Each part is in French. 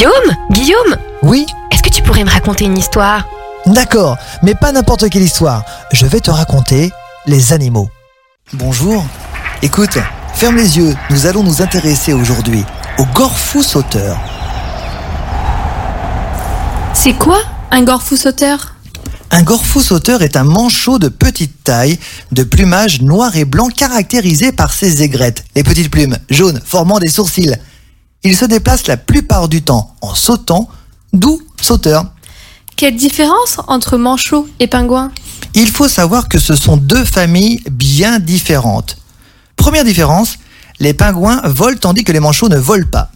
Guillaume Guillaume Oui Est-ce que tu pourrais me raconter une histoire? D'accord, mais pas n'importe quelle histoire. Je vais te raconter les animaux. Bonjour. Écoute, ferme les yeux, nous allons nous intéresser aujourd'hui au gorfou sauteur. C'est quoi un gorfou sauteur Un gorfou sauteur est un manchot de petite taille, de plumage noir et blanc caractérisé par ses aigrettes, les petites plumes jaunes formant des sourcils. Il se déplace la plupart du temps en sautant, d'où sauteur. Quelle différence entre manchot et pingouin Il faut savoir que ce sont deux familles bien différentes. Première différence, les pingouins volent tandis que les manchots ne volent pas.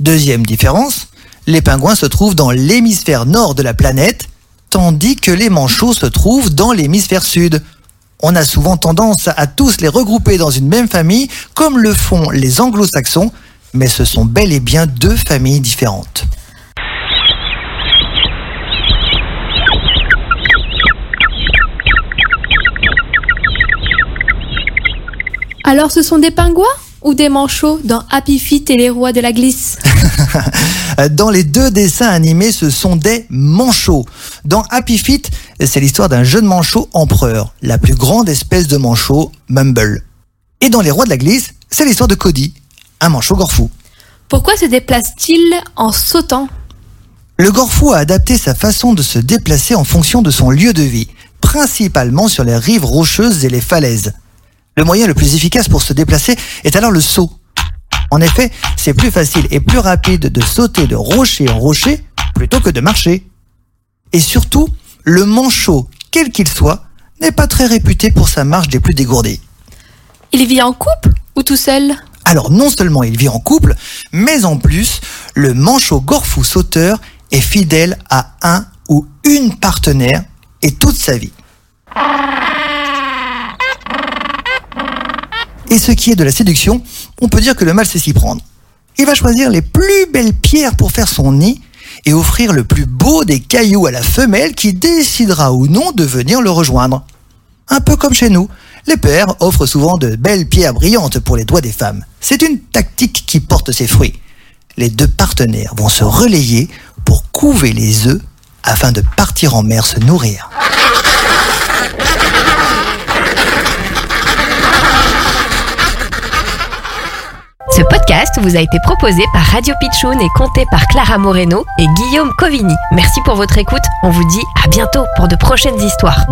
Deuxième différence, les pingouins se trouvent dans l'hémisphère nord de la planète, tandis que les manchots se trouvent dans l'hémisphère sud. On a souvent tendance à tous les regrouper dans une même famille, comme le font les anglo-saxons, mais ce sont bel et bien deux familles différentes. Alors ce sont des pingouins ou des manchots dans Happy Feet et les rois de la glisse Dans les deux dessins animés, ce sont des manchots. Dans Happy Feet, c'est l'histoire d'un jeune manchot empereur, la plus grande espèce de manchot, Mumble. Et dans Les Rois de la Glisse, c'est l'histoire de Cody, un manchot gorfou. Pourquoi se déplace-t-il en sautant? Le gorfou a adapté sa façon de se déplacer en fonction de son lieu de vie, principalement sur les rives rocheuses et les falaises. Le moyen le plus efficace pour se déplacer est alors le saut. En effet, c'est plus facile et plus rapide de sauter de rocher en rocher plutôt que de marcher. Et surtout, le manchot, quel qu'il soit, n'est pas très réputé pour sa marche des plus dégourdées. Il vit en couple ou tout seul? Alors non seulement il vit en couple, mais en plus, le manchot gorfou sauteur est fidèle à un ou une partenaire et toute sa vie. Et ce qui est de la séduction, on peut dire que le mâle sait s'y prendre. Il va choisir les plus belles pierres pour faire son nid et offrir le plus beau des cailloux à la femelle qui décidera ou non de venir le rejoindre. Un peu comme chez nous, les pères offrent souvent de belles pierres brillantes pour les doigts des femmes. C'est une tactique qui porte ses fruits. Les deux partenaires vont se relayer pour couver les œufs afin de partir en mer se nourrir. Ce podcast vous a été proposé par Radio Pitchoun et compté par Clara Moreno et Guillaume Covini. Merci pour votre écoute. On vous dit à bientôt pour de prochaines histoires.